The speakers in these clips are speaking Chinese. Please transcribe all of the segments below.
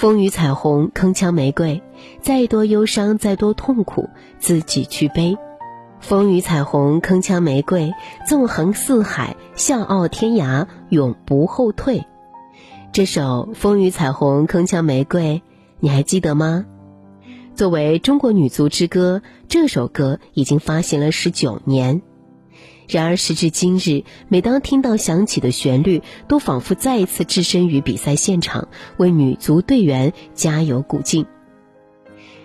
风雨彩虹，铿锵玫瑰，再多忧伤，再多痛苦，自己去背。风雨彩虹，铿锵玫瑰，纵横四海，笑傲天涯，永不后退。这首《风雨彩虹，铿锵玫瑰》，你还记得吗？作为中国女足之歌，这首歌已经发行了十九年。然而时至今日，每当听到响起的旋律，都仿佛再一次置身于比赛现场，为女足队员加油鼓劲。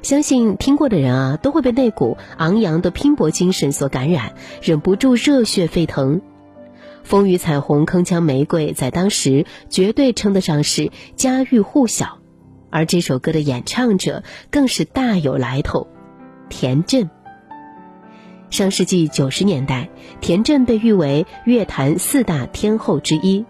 相信听过的人啊，都会被那股昂扬的拼搏精神所感染，忍不住热血沸腾。风雨彩虹，铿锵玫瑰，在当时绝对称得上是家喻户晓。而这首歌的演唱者更是大有来头，田震。上世纪九十年代，田震被誉为乐坛四大天后之一。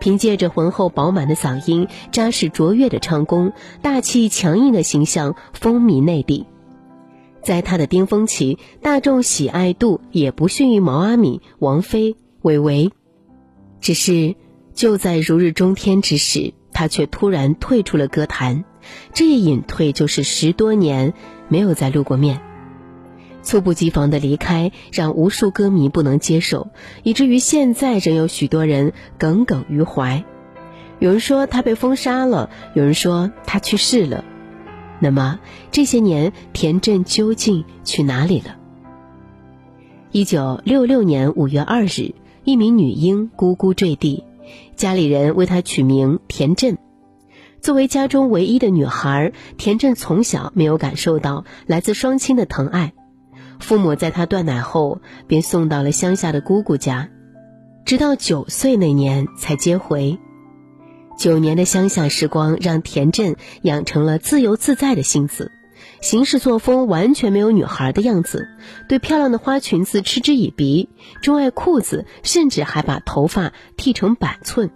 凭借着浑厚饱满的嗓音、扎实卓越的唱功、大气强硬的形象，风靡内地。在他的巅峰期，大众喜爱度也不逊于毛阿敏、王菲、韦唯。只是就在如日中天之时，他却突然退出了歌坛。这一隐退就是十多年没有再露过面。猝不及防的离开让无数歌迷不能接受，以至于现在仍有许多人耿耿于怀。有人说他被封杀了，有人说他去世了。那么这些年田震究竟去哪里了？一九六六年五月二日，一名女婴咕咕坠地，家里人为她取名田震。作为家中唯一的女孩，田震从小没有感受到来自双亲的疼爱。父母在他断奶后便送到了乡下的姑姑家，直到九岁那年才接回。九年的乡下时光让田震养成了自由自在的性子，行事作风完全没有女孩的样子，对漂亮的花裙子嗤之以鼻，钟爱裤子，甚至还把头发剃成板寸。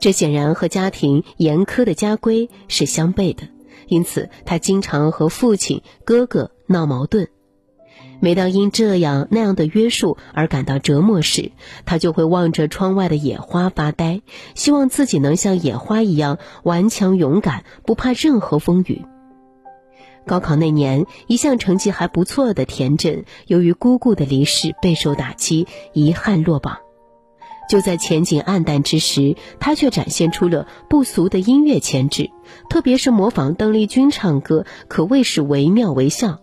这显然和家庭严苛的家规是相悖的，因此他经常和父亲、哥哥闹矛盾。每当因这样那样的约束而感到折磨时，他就会望着窗外的野花发呆，希望自己能像野花一样顽强勇敢，不怕任何风雨。高考那年，一向成绩还不错的田震，由于姑姑的离世备受打击，遗憾落榜。就在前景黯淡之时，他却展现出了不俗的音乐潜质，特别是模仿邓丽君唱歌，可谓是惟妙惟肖。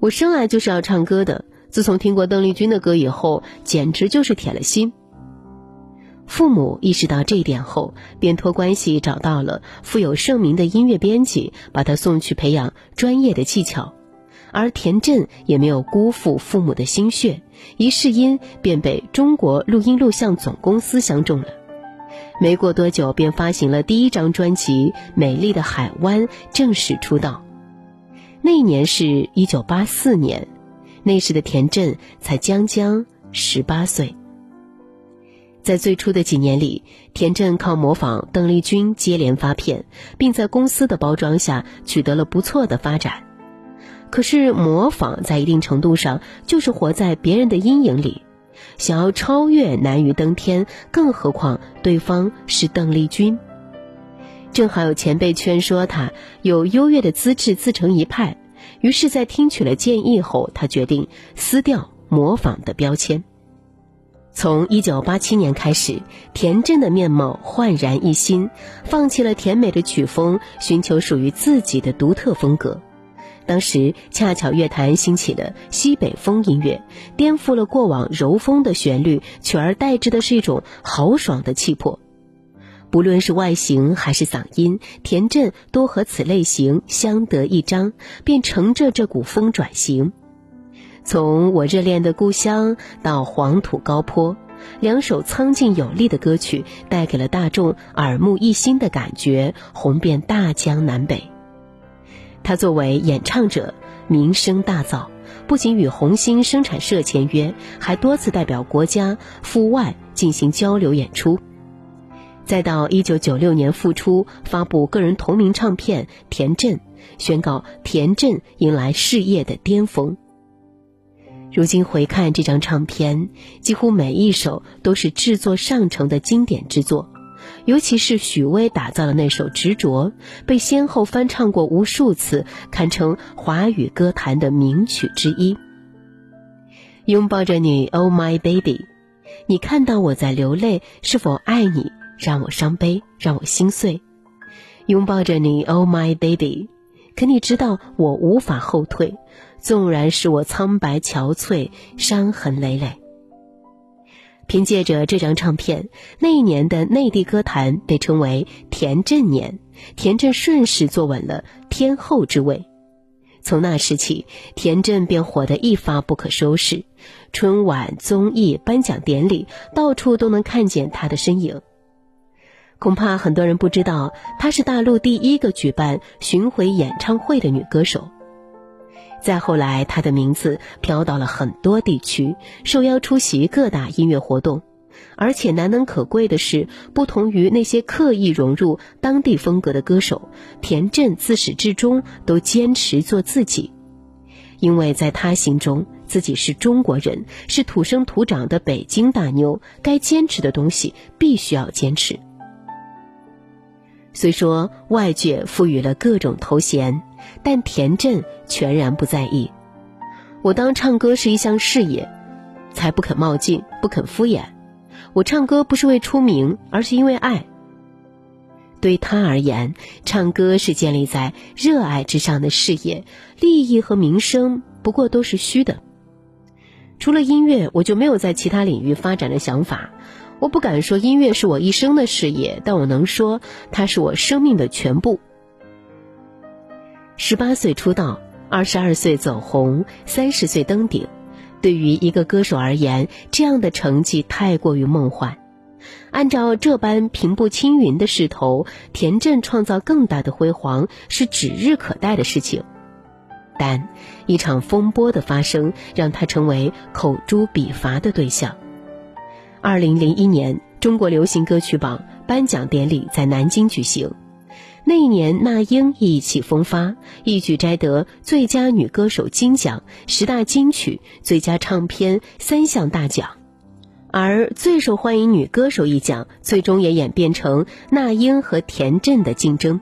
我生来就是要唱歌的。自从听过邓丽君的歌以后，简直就是铁了心。父母意识到这一点后，便托关系找到了富有盛名的音乐编辑，把他送去培养专业的技巧。而田震也没有辜负父母的心血，一试音便被中国录音录像总公司相中了。没过多久，便发行了第一张专辑《美丽的海湾》，正式出道。那一年是一九八四年，那时的田震才将将十八岁。在最初的几年里，田震靠模仿邓丽君接连发片，并在公司的包装下取得了不错的发展。可是模仿在一定程度上就是活在别人的阴影里，想要超越难于登天，更何况对方是邓丽君。正好有前辈劝说他有优越的资质自成一派，于是，在听取了建议后，他决定撕掉模仿的标签。从一九八七年开始，田震的面貌焕然一新，放弃了甜美的曲风，寻求属于自己的独特风格。当时恰巧乐坛兴起了西北风音乐，颠覆了过往柔风的旋律，取而代之的是一种豪爽的气魄。不论是外形还是嗓音，田震都和此类型相得益彰，便乘着这股风转型。从我热恋的故乡到黄土高坡，两首苍劲有力的歌曲带给了大众耳目一新的感觉，红遍大江南北。他作为演唱者名声大噪，不仅与红星生产社签约，还多次代表国家赴外进行交流演出。再到一九九六年复出，发布个人同名唱片《田震》，宣告田震迎来事业的巅峰。如今回看这张唱片，几乎每一首都是制作上乘的经典之作，尤其是许巍打造的那首《执着》，被先后翻唱过无数次，堪称华语歌坛的名曲之一。拥抱着你，Oh my baby，你看到我在流泪，是否爱你？让我伤悲，让我心碎。拥抱着你，Oh my baby，可你知道我无法后退，纵然是我苍白憔悴，伤痕累累。凭借着这张唱片，那一年的内地歌坛被称为“田震年”，田震顺势坐稳了天后之位。从那时起，田震便火得一发不可收拾，春晚、综艺、颁奖典礼，到处都能看见他的身影。恐怕很多人不知道，她是大陆第一个举办巡回演唱会的女歌手。再后来，她的名字飘到了很多地区，受邀出席各大音乐活动。而且难能可贵的是，不同于那些刻意融入当地风格的歌手，田震自始至终都坚持做自己。因为在他心中，自己是中国人，是土生土长的北京大妞，该坚持的东西必须要坚持。虽说外界赋予了各种头衔。但田震全然不在意。我当唱歌是一项事业，才不肯冒进，不肯敷衍。我唱歌不是为出名，而是因为爱。对他而言，唱歌是建立在热爱之上的事业，利益和名声不过都是虚的。除了音乐，我就没有在其他领域发展的想法。我不敢说音乐是我一生的事业，但我能说它是我生命的全部。十八岁出道，二十二岁走红，三十岁登顶。对于一个歌手而言，这样的成绩太过于梦幻。按照这般平步青云的势头，田震创造更大的辉煌是指日可待的事情。但一场风波的发生，让他成为口诛笔伐的对象。二零零一年，中国流行歌曲榜颁奖典礼在南京举行。那一年，那英意气风发，一举摘得最佳女歌手金奖、十大金曲、最佳唱片三项大奖，而最受欢迎女歌手一奖，最终也演变成那英和田震的竞争。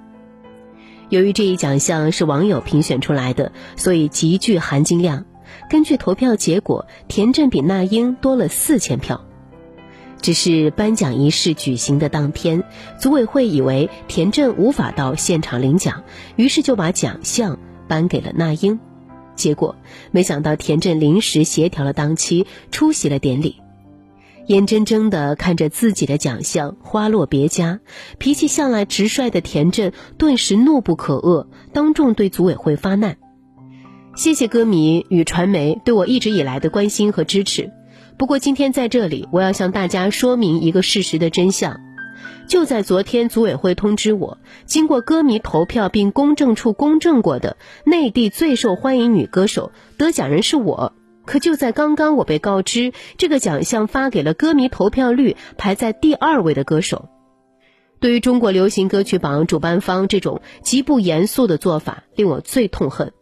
由于这一奖项是网友评选出来的，所以极具含金量。根据投票结果，田震比那英多了四千票。只是颁奖仪式举行的当天，组委会以为田震无法到现场领奖，于是就把奖项颁给了那英。结果没想到田震临时协调了当期，出席了典礼，眼睁睁地看着自己的奖项花落别家，脾气向来直率的田震顿时怒不可遏，当众对组委会发难：“谢谢歌迷与传媒对我一直以来的关心和支持。”不过今天在这里，我要向大家说明一个事实的真相。就在昨天，组委会通知我，经过歌迷投票并公证处公证过的内地最受欢迎女歌手得奖人是我。可就在刚刚，我被告知这个奖项发给了歌迷投票率排在第二位的歌手。对于中国流行歌曲榜主办方这种极不严肃的做法，令我最痛恨。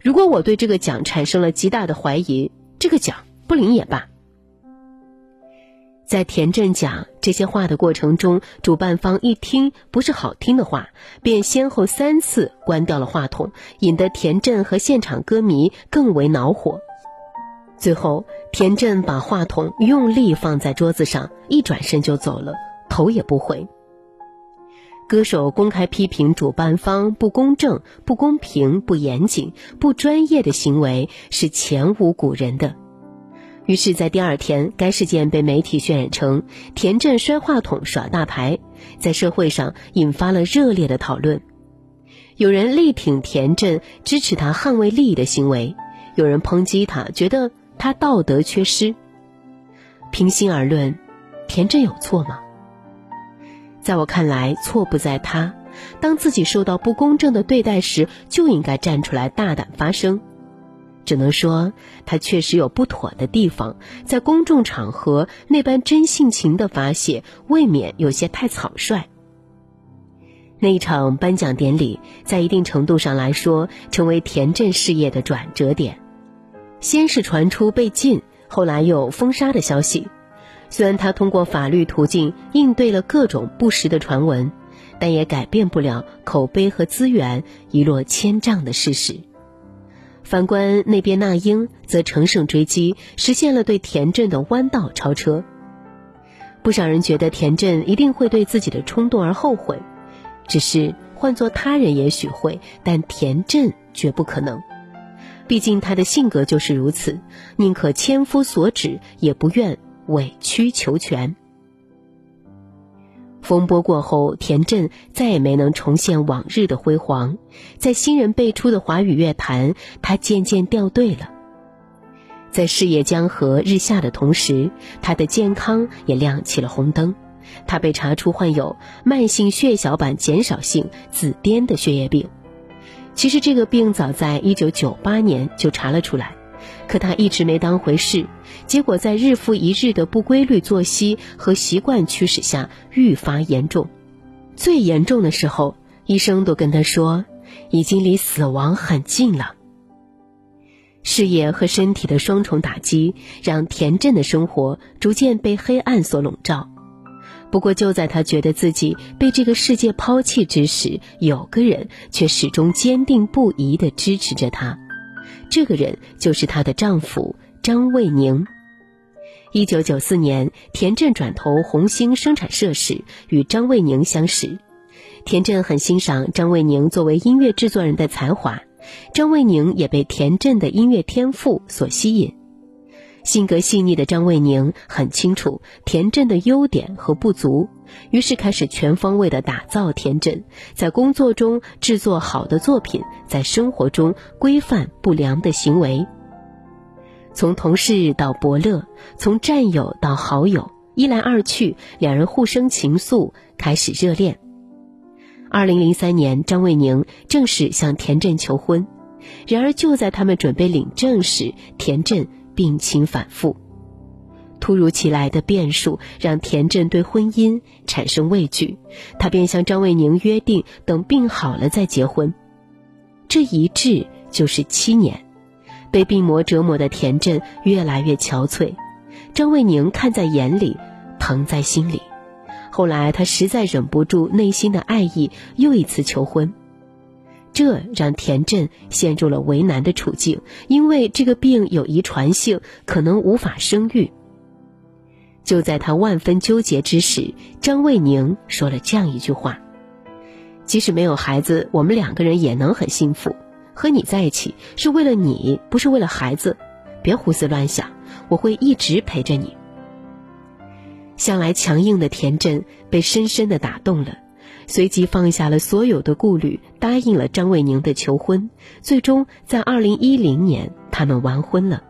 如果我对这个奖产生了极大的怀疑，这个奖不领也罢。在田震讲这些话的过程中，主办方一听不是好听的话，便先后三次关掉了话筒，引得田震和现场歌迷更为恼火。最后，田震把话筒用力放在桌子上，一转身就走了，头也不回。歌手公开批评主办方不公正、不公平、不严谨、不专业的行为，是前无古人的。于是，在第二天，该事件被媒体渲染成田震摔话筒耍大牌，在社会上引发了热烈的讨论。有人力挺田震，支持他捍卫利益的行为；有人抨击他，觉得他道德缺失。平心而论，田震有错吗？在我看来，错不在他。当自己受到不公正的对待时，就应该站出来大胆发声。只能说，他确实有不妥的地方，在公众场合那般真性情的发泄，未免有些太草率。那一场颁奖典礼，在一定程度上来说，成为田震事业的转折点。先是传出被禁，后来又封杀的消息。虽然他通过法律途径应对了各种不实的传闻，但也改变不了口碑和资源一落千丈的事实。反观那边那英，则乘胜追击，实现了对田震的弯道超车。不少人觉得田震一定会对自己的冲动而后悔，只是换做他人也许会，但田震绝不可能。毕竟他的性格就是如此，宁可千夫所指，也不愿。委曲求全。风波过后，田震再也没能重现往日的辉煌。在新人辈出的华语乐坛，他渐渐掉队了。在事业江河日下的同时，他的健康也亮起了红灯。他被查出患有慢性血小板减少性紫癜的血液病。其实，这个病早在一九九八年就查了出来。可他一直没当回事，结果在日复一日的不规律作息和习惯驱使下愈发严重。最严重的时候，医生都跟他说，已经离死亡很近了。事业和身体的双重打击，让田震的生活逐渐被黑暗所笼罩。不过，就在他觉得自己被这个世界抛弃之时，有个人却始终坚定不移地支持着他。这个人就是她的丈夫张卫宁。一九九四年，田震转投红星生产社时，与张卫宁相识。田震很欣赏张卫宁作为音乐制作人的才华，张卫宁也被田震的音乐天赋所吸引。性格细腻的张卫宁很清楚田震的优点和不足，于是开始全方位的打造田震，在工作中制作好的作品，在生活中规范不良的行为。从同事到伯乐，从战友到好友，一来二去，两人互生情愫，开始热恋。二零零三年，张卫宁正式向田震求婚，然而就在他们准备领证时，田震。病情反复，突如其来的变数让田震对婚姻产生畏惧，他便向张卫宁约定等病好了再结婚。这一治就是七年，被病魔折磨的田震越来越憔悴，张卫宁看在眼里，疼在心里。后来他实在忍不住内心的爱意，又一次求婚。这让田震陷入了为难的处境，因为这个病有遗传性，可能无法生育。就在他万分纠结之时，张卫宁说了这样一句话：“即使没有孩子，我们两个人也能很幸福。和你在一起是为了你，不是为了孩子。别胡思乱想，我会一直陪着你。”向来强硬的田震被深深的打动了。随即放下了所有的顾虑，答应了张卫宁的求婚。最终，在二零一零年，他们完婚了。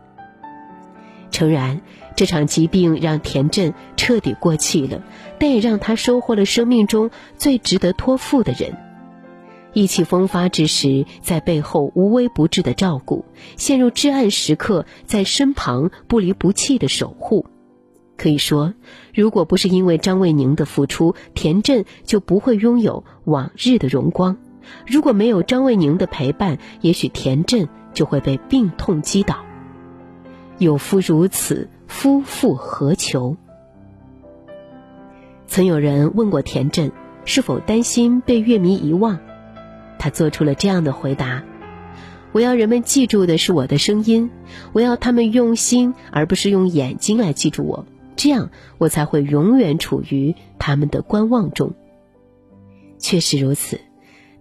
诚然，这场疾病让田震彻底过气了，但也让他收获了生命中最值得托付的人。意气风发之时，在背后无微不至的照顾；陷入至暗时刻，在身旁不离不弃的守护。可以说，如果不是因为张卫宁的付出，田震就不会拥有往日的荣光；如果没有张卫宁的陪伴，也许田震就会被病痛击倒。有夫如此，夫复何求？曾有人问过田震，是否担心被乐迷遗忘？他做出了这样的回答：“我要人们记住的是我的声音，我要他们用心，而不是用眼睛来记住我。”这样，我才会永远处于他们的观望中。确实如此，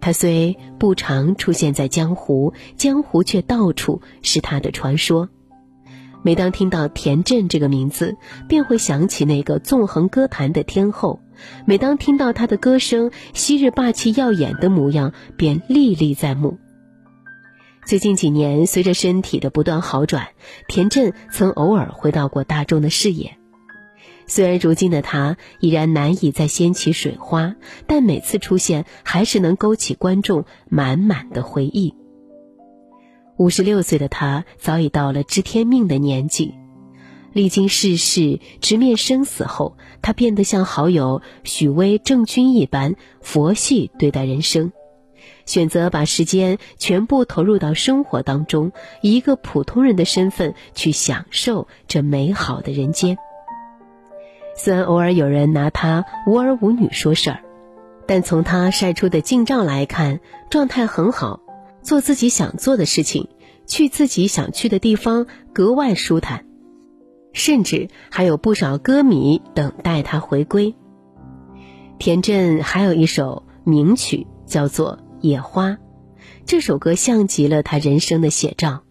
他虽不常出现在江湖，江湖却到处是他的传说。每当听到田震这个名字，便会想起那个纵横歌坛的天后；每当听到她的歌声，昔日霸气耀眼的模样便历历在目。最近几年，随着身体的不断好转，田震曾偶尔回到过大众的视野。虽然如今的他已然难以再掀起水花，但每次出现还是能勾起观众满满的回忆。五十六岁的他早已到了知天命的年纪，历经世事，直面生死后，他变得像好友许巍、郑钧一般佛系对待人生，选择把时间全部投入到生活当中，以一个普通人的身份去享受这美好的人间。虽然偶尔有人拿他无儿无女说事儿，但从他晒出的近照来看，状态很好，做自己想做的事情，去自己想去的地方，格外舒坦。甚至还有不少歌迷等待他回归。田震还有一首名曲叫做《野花》，这首歌像极了他人生的写照。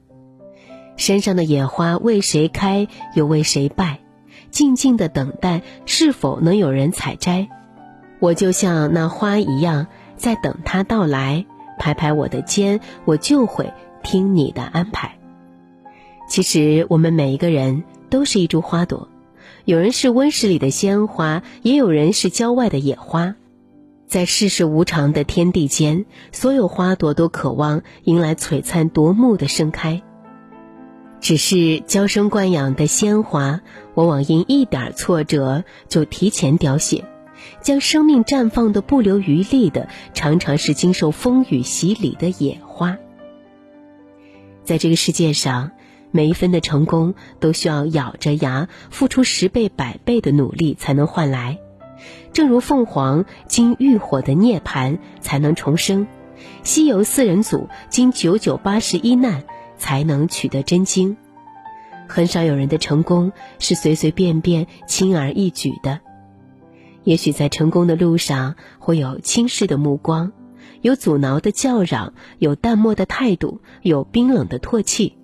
山上的野花为谁开，又为谁败？静静的等待，是否能有人采摘？我就像那花一样，在等他到来。拍拍我的肩，我就会听你的安排。其实，我们每一个人。都是一株花朵，有人是温室里的鲜花，也有人是郊外的野花。在世事无常的天地间，所有花朵都渴望迎来璀璨夺目的盛开。只是娇生惯养的鲜花，往往因一点挫折就提前凋谢，将生命绽放的不留余力的，常常是经受风雨洗礼的野花。在这个世界上。每一分的成功都需要咬着牙付出十倍百倍的努力才能换来，正如凤凰经浴火的涅槃才能重生，西游四人组经九九八十一难才能取得真经。很少有人的成功是随随便便、轻而易举的。也许在成功的路上会有轻视的目光，有阻挠的叫嚷，有淡漠的态度，有冰冷的唾弃。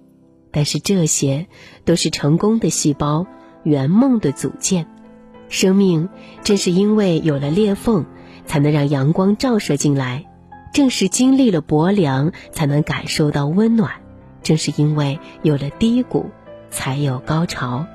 但是这些都是成功的细胞，圆梦的组件。生命正是因为有了裂缝，才能让阳光照射进来；正是经历了薄凉，才能感受到温暖；正是因为有了低谷，才有高潮。